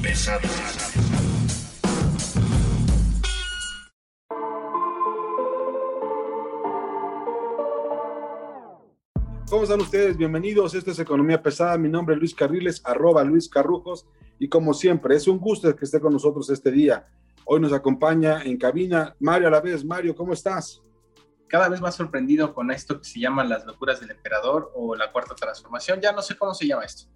Pesada. ¿Cómo están ustedes? Bienvenidos. Esto es Economía Pesada. Mi nombre es Luis Carriles, arroba Luis Carrujos. Y como siempre, es un gusto que esté con nosotros este día. Hoy nos acompaña en cabina Mario a la vez. Mario, ¿cómo estás? Cada vez más sorprendido con esto que se llama las locuras del emperador o la cuarta transformación. Ya no sé cómo se llama esto.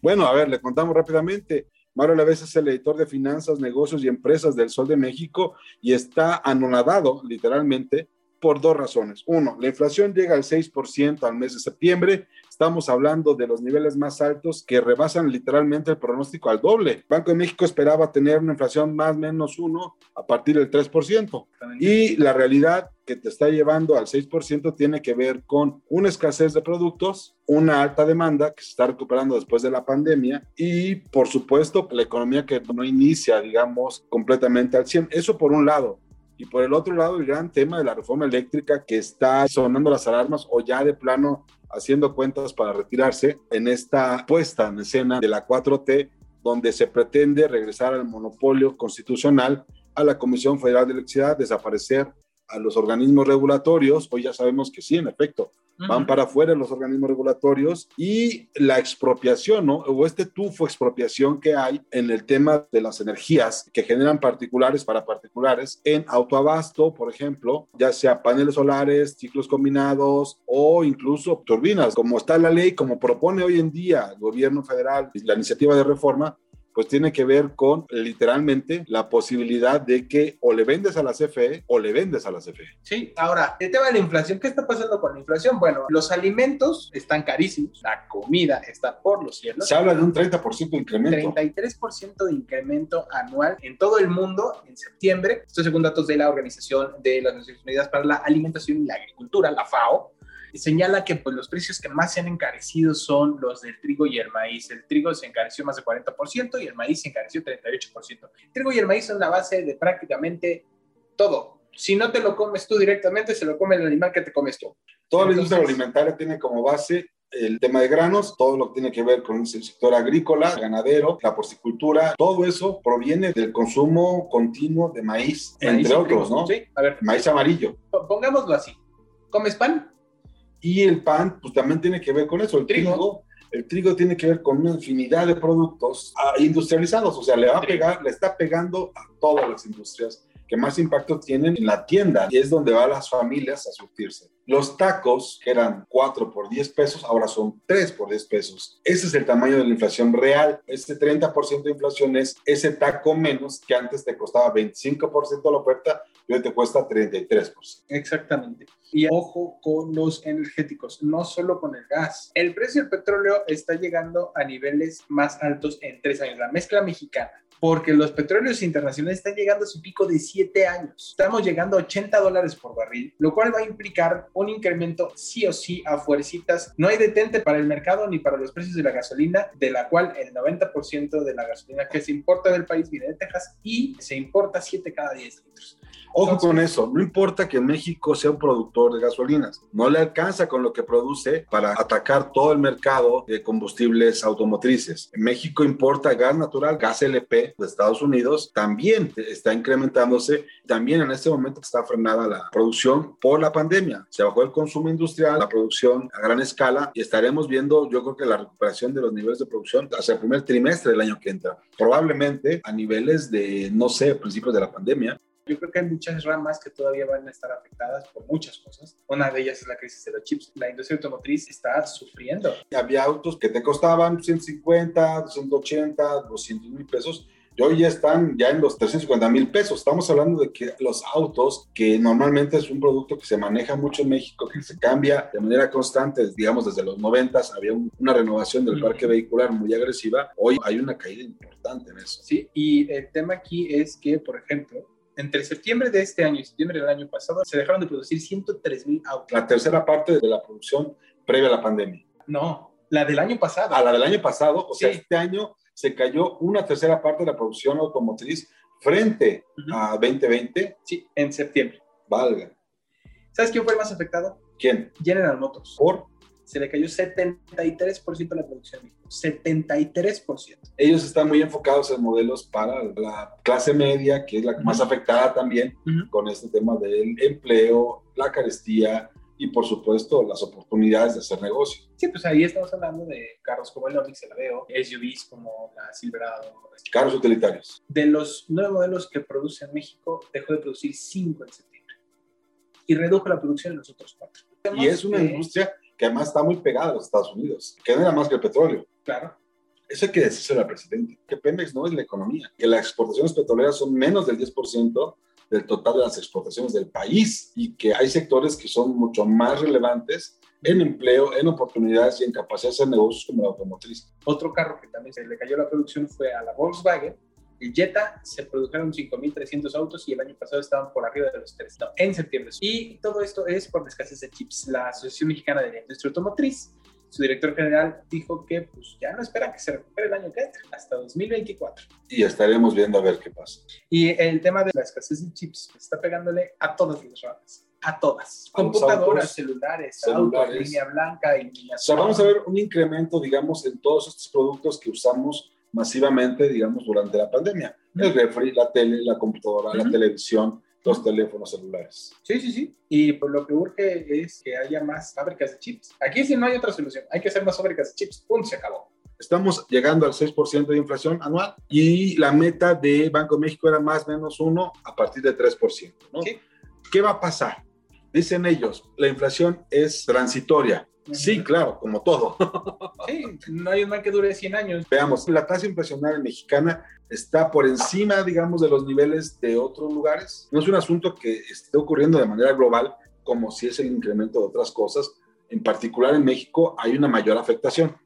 Bueno, a ver, le contamos rápidamente. Mario Alavés es el editor de finanzas, negocios y empresas del Sol de México y está anonadado, literalmente, por dos razones. Uno, la inflación llega al 6% al mes de septiembre. Estamos hablando de los niveles más altos que rebasan literalmente el pronóstico al doble. Banco de México esperaba tener una inflación más o menos uno a partir del 3%. Y la realidad que te está llevando al 6% tiene que ver con una escasez de productos, una alta demanda que se está recuperando después de la pandemia y, por supuesto, la economía que no inicia, digamos, completamente al 100. Eso por un lado. Y por el otro lado, el gran tema de la reforma eléctrica que está sonando las alarmas o ya de plano haciendo cuentas para retirarse en esta puesta en escena de la 4T, donde se pretende regresar al monopolio constitucional a la Comisión Federal de Electricidad, desaparecer a los organismos regulatorios, hoy ya sabemos que sí, en efecto, van para afuera los organismos regulatorios y la expropiación, ¿no? O este tufo expropiación que hay en el tema de las energías que generan particulares para particulares en autoabasto, por ejemplo, ya sea paneles solares, ciclos combinados o incluso turbinas, como está la ley, como propone hoy en día el gobierno federal la iniciativa de reforma, pues tiene que ver con literalmente la posibilidad de que o le vendes a la CFE o le vendes a la CFE. Sí, ahora, el tema de la inflación, ¿qué está pasando con la inflación? Bueno, los alimentos están carísimos, la comida está por los cielos. Se habla de un 30% de incremento. 33% de incremento anual en todo el mundo en septiembre. Esto según datos de la Organización de las Naciones Unidas para la Alimentación y la Agricultura, la FAO señala que pues, los precios que más se han encarecido son los del trigo y el maíz. El trigo se encareció más de 40% y el maíz se encareció 38%. El trigo y el maíz son la base de prácticamente todo. Si no te lo comes tú directamente, se lo come el animal que te comes tú. Toda la industria alimentaria tiene como base el tema de granos, todo lo que tiene que ver con el sector agrícola, ganadero, la porcicultura, todo eso proviene del consumo continuo de maíz, Maíz entre otros, trigo. ¿no? Sí, a ver, Maíz amarillo. po- pongámoslo así. ¿Comes pan? Y el pan, pues también tiene que ver con eso. El Trigo. el trigo tiene que ver con una infinidad de productos ah, industrializados. O sea, le va a pegar, le está pegando a todas las industrias que más impacto tienen en la tienda y es donde van las familias a surtirse. Los tacos, que eran 4 por 10 pesos, ahora son 3 por 10 pesos. Ese es el tamaño de la inflación real. Ese 30% de inflación es ese taco menos que antes te costaba 25% la oferta te cuesta 33%. Exactamente. Y ojo con los energéticos, no solo con el gas. El precio del petróleo está llegando a niveles más altos en tres años. La mezcla mexicana, porque los petróleos internacionales están llegando a su pico de siete años. Estamos llegando a 80 dólares por barril, lo cual va a implicar un incremento sí o sí a fuercitas. No hay detente para el mercado ni para los precios de la gasolina, de la cual el 90% de la gasolina que se importa del país viene de Texas y se importa 7 cada 10 litros. Ojo con eso, no importa que México sea un productor de gasolinas, no le alcanza con lo que produce para atacar todo el mercado de combustibles automotrices. México importa gas natural, gas LP de Estados Unidos, también está incrementándose, también en este momento está frenada la producción por la pandemia. Se bajó el consumo industrial, la producción a gran escala y estaremos viendo, yo creo que la recuperación de los niveles de producción hacia el primer trimestre del año que entra, probablemente a niveles de, no sé, principios de la pandemia. Yo creo que hay muchas ramas que todavía van a estar afectadas por muchas cosas. Una de ellas es la crisis de los chips. La industria automotriz está sufriendo. había autos que te costaban 150, 180, 200 mil pesos, y hoy ya están ya en los 350 mil pesos. Estamos hablando de que los autos, que normalmente es un producto que se maneja mucho en México, que se cambia de manera constante, digamos desde los 90 había una renovación del parque vehicular muy agresiva, hoy hay una caída importante en eso. Sí, y el tema aquí es que, por ejemplo, entre septiembre de este año y septiembre del año pasado se dejaron de producir 103 mil autos. La tercera parte de la producción previa a la pandemia. No, la del año pasado. A ah, la del año pasado, o sea, este año se cayó una tercera parte de la producción automotriz frente a 2020. Sí, en septiembre. Valga. ¿Sabes quién fue el más afectado? ¿Quién? General Motors. ¿Por? Se le cayó 73% de la producción. 73%. Ellos están muy enfocados en modelos para la clase media, que es la más afectada también con este tema del empleo, la carestía, y por supuesto las oportunidades de hacer negocio. Sí, pues ahí estamos hablando de carros como el Onix, el Aveo, SUVs como la Silverado. Carros utilitarios. De los nueve modelos que produce en México, dejó de producir cinco en septiembre y redujo la producción en los otros cuatro. Y es una industria que además está muy pegada a los Estados Unidos, que no era más que el petróleo. Claro. Eso hay que decirse al presidente, que Pemex no es la economía, que las exportaciones petroleras son menos del 10% del total de las exportaciones del país y que hay sectores que son mucho más relevantes en empleo, en oportunidades y en capacidad de negocios como la automotriz. Otro carro que también se le cayó la producción fue a la Volkswagen. El Jetta se produjeron 5.300 autos y el año pasado estaban por arriba de los 3, en septiembre. Y todo esto es por la escasez de chips. La Asociación Mexicana de la Industria Automotriz su director general dijo que pues ya no espera que se recupere el año que entra, hasta 2024. Y estaremos viendo a ver qué pasa. Y el tema de la escasez de chips está pegándole a todas las ramas. A todas. Computadoras, celulares, autos, línea blanca, y O sea, vamos a ver un incremento, digamos, en todos estos productos que usamos masivamente, digamos, durante la pandemia. El refri, la tele, la computadora, la televisión, los teléfonos celulares. Sí, sí, sí. Y por lo que urge es que haya más fábricas de chips. Aquí sí no hay otra solución. Hay que hacer más fábricas de chips. Punto, se acabó. Estamos llegando al 6% de inflación anual y la meta de Banco de México era más o menos 1 a partir de 3%. ¿no? ¿Qué va a pasar? Dicen ellos, la inflación es transitoria. Sí, claro, como todo. Sí, no hay un mal que dure 100 años. Veamos, la tasa inflacionaria mexicana está por encima, digamos, de los niveles de otros lugares. No es un asunto que esté ocurriendo de manera global, como si es el incremento de otras cosas. En particular en México hay una mayor afectación.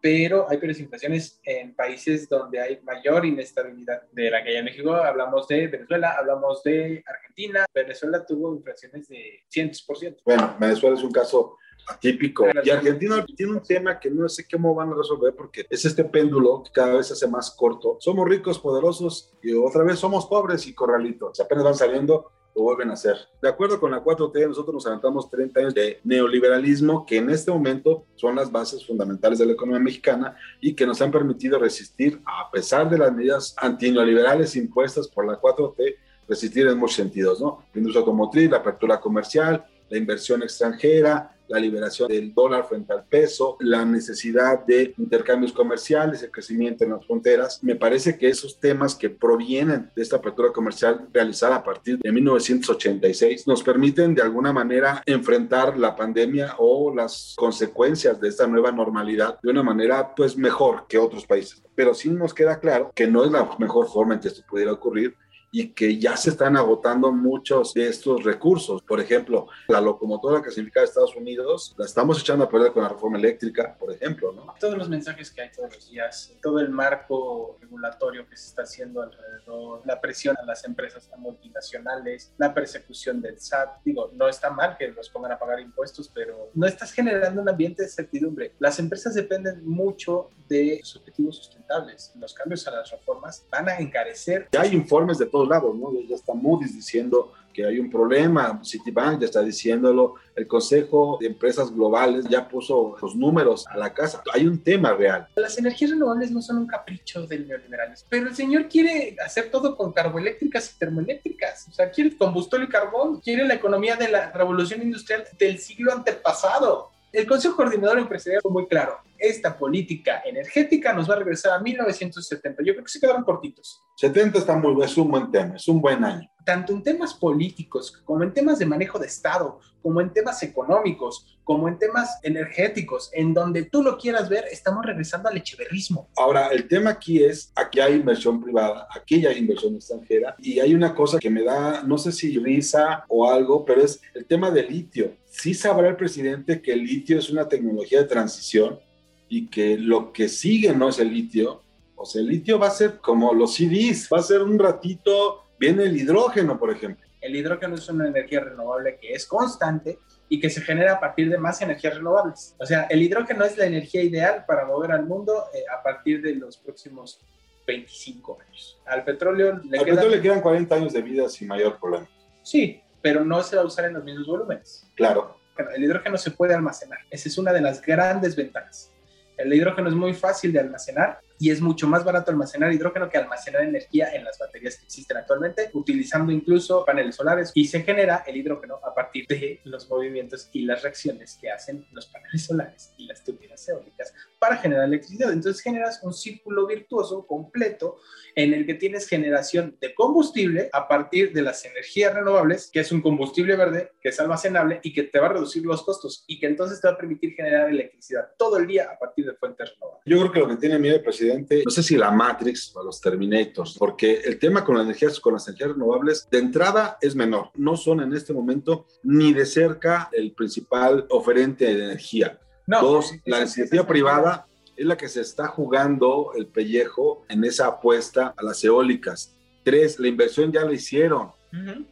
Pero hay peores inflaciones en países donde hay mayor inestabilidad de la que hay en México. Hablamos de Venezuela, hablamos de Argentina. Venezuela tuvo inflaciones de 100%. Bueno, Venezuela es un caso atípico. Y Argentina tiene un tema que no sé cómo van a resolver porque es este péndulo que cada vez se hace más corto. Somos ricos, poderosos y otra vez somos pobres y corralitos. Apenas van saliendo, lo vuelven a hacer. De acuerdo con la 4T, nosotros nos aventamos 30 años de neoliberalismo que en este momento son las bases fundamentales de la economía mexicana y que nos han permitido resistir, a pesar de las medidas antineoliberales impuestas por la 4T, resistir en muchos sentidos, ¿no? La industria automotriz, la apertura comercial, la inversión extranjera, la liberación del dólar frente al peso, la necesidad de intercambios comerciales, el crecimiento en las fronteras. Me parece que esos temas que provienen de esta apertura comercial realizada a partir de 1986 nos permiten de alguna manera enfrentar la pandemia o las consecuencias de esta nueva normalidad de una manera pues mejor que otros países. Pero sí nos queda claro que no es la mejor forma en que esto pudiera ocurrir y que ya se están agotando muchos de estos recursos. Por ejemplo, la locomotora que significa Estados Unidos la estamos echando a perder con la reforma eléctrica, por ejemplo, ¿no? Todos los mensajes que hay todos los días, todo el marco regulatorio que se está haciendo alrededor, la presión a las empresas multinacionales, la persecución del SAT. Digo, no está mal que los pongan a pagar impuestos, pero no estás generando un ambiente de certidumbre. Las empresas dependen mucho de sus objetivos sustentables. Los cambios a las reformas van a encarecer. Ya hay informes de todo lados, ¿no? Ya está Moody's diciendo que hay un problema, Citibank ya está diciéndolo, el Consejo de Empresas Globales ya puso los números a la casa, hay un tema real. Las energías renovables no son un capricho del neoliberalismo, pero el señor quiere hacer todo con carboeléctricas y termoeléctricas, o sea, quiere combustible y carbón, quiere la economía de la revolución industrial del siglo antepasado. El Consejo Coordinador Empresarial fue muy claro. Esta política energética nos va a regresar a 1970. Yo creo que se quedaron cortitos. 70 está muy, es un buen tema, es un buen año. Tanto en temas políticos, como en temas de manejo de Estado, como en temas económicos, como en temas energéticos, en donde tú lo quieras ver, estamos regresando al echeverrismo. Ahora, el tema aquí es, aquí hay inversión privada, aquí hay inversión extranjera, y hay una cosa que me da, no sé si risa o algo, pero es el tema del litio. Sí sabrá el presidente que el litio es una tecnología de transición y que lo que sigue no es el litio. O sea, el litio va a ser como los CDs, va a ser un ratito, viene el hidrógeno, por ejemplo. El hidrógeno es una energía renovable que es constante y que se genera a partir de más energías renovables. O sea, el hidrógeno es la energía ideal para mover al mundo eh, a partir de los próximos 25 años. Al petróleo le, al quedan... petróleo le quedan 40 años de vida sin mayor problema. Sí, pero no se va a usar en los mismos volúmenes. Claro. El hidrógeno se puede almacenar. Esa es una de las grandes ventajas. El hidrógeno es muy fácil de almacenar y es mucho más barato almacenar hidrógeno que almacenar energía en las baterías que existen actualmente, utilizando incluso paneles solares y se genera el hidrógeno a partir de los movimientos y las reacciones que hacen los paneles solares y las turbinas eólicas para generar electricidad. Entonces generas un círculo virtuoso completo en el que tienes generación de combustible a partir de las energías renovables, que es un combustible verde, que es almacenable y que te va a reducir los costos y que entonces te va a permitir generar electricidad todo el día a partir de fuentes renovables. Yo creo que lo que tiene miedo el presidente, no sé si la Matrix o los Terminators, porque el tema con las energías, con las energías renovables, de entrada es menor. No son en este momento ni de cerca el principal oferente de energía. No, Dos, la iniciativa privada es la que se está jugando el pellejo en esa apuesta a las eólicas. Tres, la inversión ya la hicieron.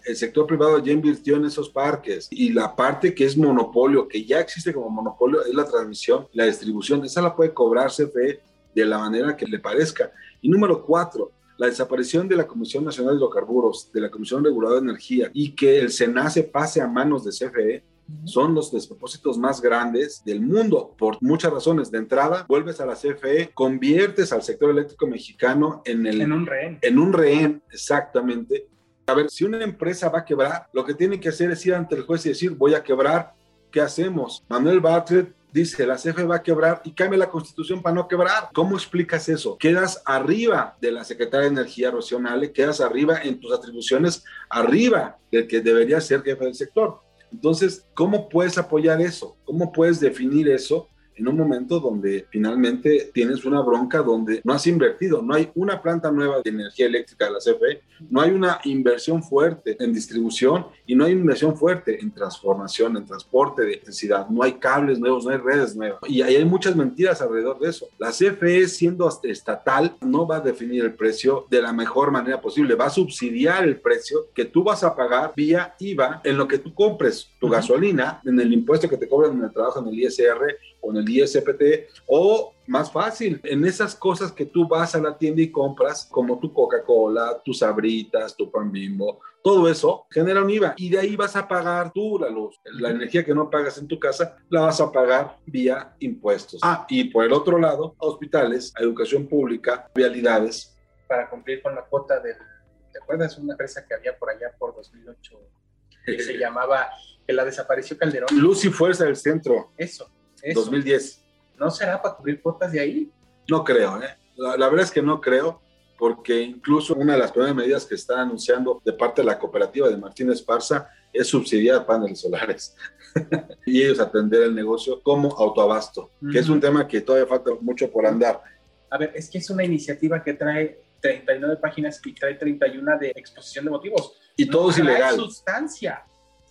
El sector privado ya invirtió en esos parques y la parte que es monopolio, que ya existe como monopolio, es la transmisión, la distribución. Esa la puede cobrar CFE de la manera que le parezca. Y número cuatro, la desaparición de la Comisión Nacional de Hidrocarburos, de la Comisión Reguladora de Energía y que el SENACE pase a manos de CFE son los despropósitos más grandes del mundo por muchas razones. De entrada, vuelves a la CFE, conviertes al sector eléctrico mexicano en, el, en un rehén. En un rehén, exactamente. A ver, si una empresa va a quebrar, lo que tiene que hacer es ir ante el juez y decir, voy a quebrar, ¿qué hacemos? Manuel Bartlett dice, la CFE va a quebrar y cambia la constitución para no quebrar. ¿Cómo explicas eso? Quedas arriba de la Secretaría de Energía, Rocío quedas arriba en tus atribuciones, arriba del que debería ser jefe del sector. Entonces, ¿cómo puedes apoyar eso? ¿Cómo puedes definir eso en un momento donde finalmente tienes una bronca donde no has invertido, no hay una planta nueva de energía eléctrica de la CFE, no hay una inversión fuerte en distribución y no hay inversión fuerte en transformación, en transporte de electricidad, no hay cables nuevos, no hay redes nuevas. Y hay muchas mentiras alrededor de eso. La CFE siendo estatal no va a definir el precio de la mejor manera posible, va a subsidiar el precio que tú vas a pagar vía IVA en lo que tú compres tu gasolina, en el impuesto que te cobran en el trabajo en el ISR en el ISPT o más fácil, en esas cosas que tú vas a la tienda y compras, como tu Coca-Cola, tus sabritas, tu pan bimbo, todo eso genera un IVA y de ahí vas a pagar tú la luz. La energía que no pagas en tu casa la vas a pagar vía impuestos. Ah, y por el otro lado, hospitales, educación pública, vialidades. Para cumplir con la cuota del, ¿te acuerdas? Una empresa que había por allá por 2008 que se llamaba, que la desapareció Calderón. Luz y Fuerza del Centro. Eso. 2010. ¿No será para cubrir cuotas de ahí? No creo, ¿eh? La, verdad es que no creo, porque incluso una de las primeras medidas que está anunciando de parte de la cooperativa de Martín Esparza es subsidiar paneles solares y ellos atender el negocio como autoabasto, que es un tema que todavía falta mucho por andar. A ver, es que es una iniciativa que trae 39 páginas y trae 31 de exposición de motivos. Y todo es ilegal. sustancia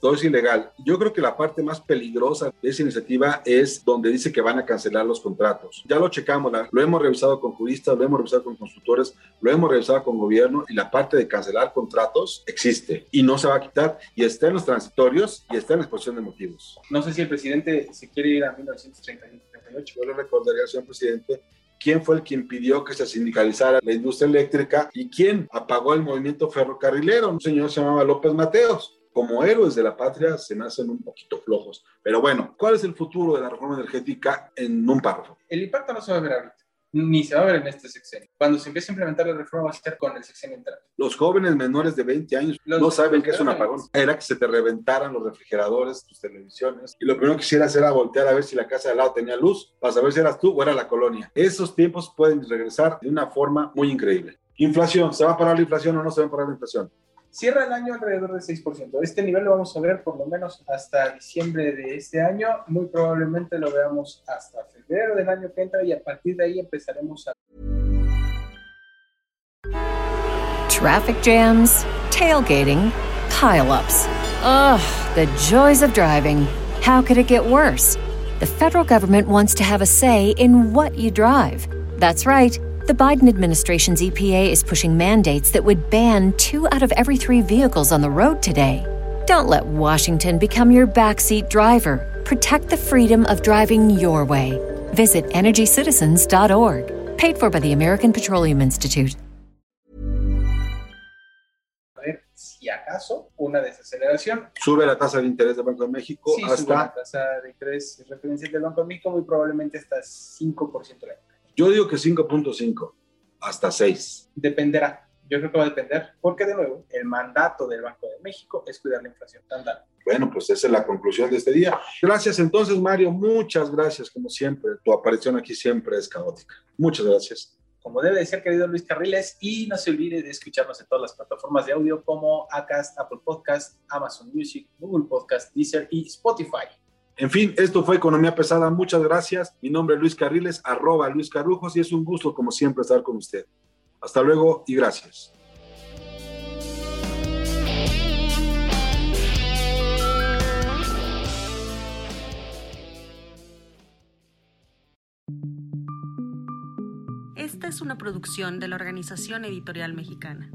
todo es ilegal. Yo creo que la parte más peligrosa de esa iniciativa es donde dice que van a cancelar los contratos. Ya lo checamos, lo hemos revisado con juristas, lo hemos revisado con consultores, lo hemos revisado con gobierno y la parte de cancelar contratos existe y no se va a quitar y está en los transitorios y está en la exposición de motivos. No sé si el presidente se quiere ir a 1938. Yo le recordaría al señor presidente quién fue el que impidió que se sindicalizara la industria eléctrica y quién apagó el movimiento ferrocarrilero. Un señor se llamaba López Mateos como héroes de la patria se me hacen un poquito flojos. Pero bueno, ¿cuál es el futuro de la reforma energética en un párrafo? El impacto no se va a ver ahorita, ni se va a ver en este sexenio. Cuando se empiece a implementar la reforma va a ser con el sexenio entrante. Los jóvenes menores de 20 años no saben qué es un apagón. Era que se te reventaran los refrigeradores, tus televisiones, y lo primero que quisieras era voltear a ver si la casa de al lado tenía luz, para saber si eras tú o era la colonia. Esos tiempos pueden regresar de una forma muy increíble. Inflación, ¿se va a parar la inflación o no se va a parar la inflación? Cierra el año alrededor del 6%. Este nivel lo vamos a ver por lo menos hasta diciembre de este año. Muy probablemente lo veamos hasta febrero del año que entra y a partir de ahí empezaremos a... Traffic jams, tailgating, pileups. Ugh, the joys of driving. How could it get worse? The federal government wants to have a say in what you drive. That's right. The Biden administration's EPA is pushing mandates that would ban two out of every three vehicles on the road today. Don't let Washington become your backseat driver. Protect the freedom of driving your way. Visit EnergyCitizens.org. Paid for by the American Petroleum Institute. Si acaso, una desaceleración. Sube la tasa de interés del Banco de México Sí, sube hasta la tasa de interés referencial del Banco de México muy probablemente hasta 5% del año. Yo digo que 5.5 hasta 6. Dependerá. Yo creo que va a depender, porque de nuevo, el mandato del Banco de México es cuidar la inflación. Tan. Bueno, pues esa es la conclusión de este día. Gracias entonces, Mario. Muchas gracias, como siempre. Tu aparición aquí siempre es caótica. Muchas gracias. Como debe de ser, querido Luis Carriles, y no se olvide de escucharnos en todas las plataformas de audio como Acast, Apple Podcast, Amazon Music, Google Podcast, Deezer y Spotify. En fin, esto fue Economía Pesada. Muchas gracias. Mi nombre es Luis Carriles, arroba Luis Carrujos, y es un gusto, como siempre, estar con usted. Hasta luego y gracias. Esta es una producción de la Organización Editorial Mexicana.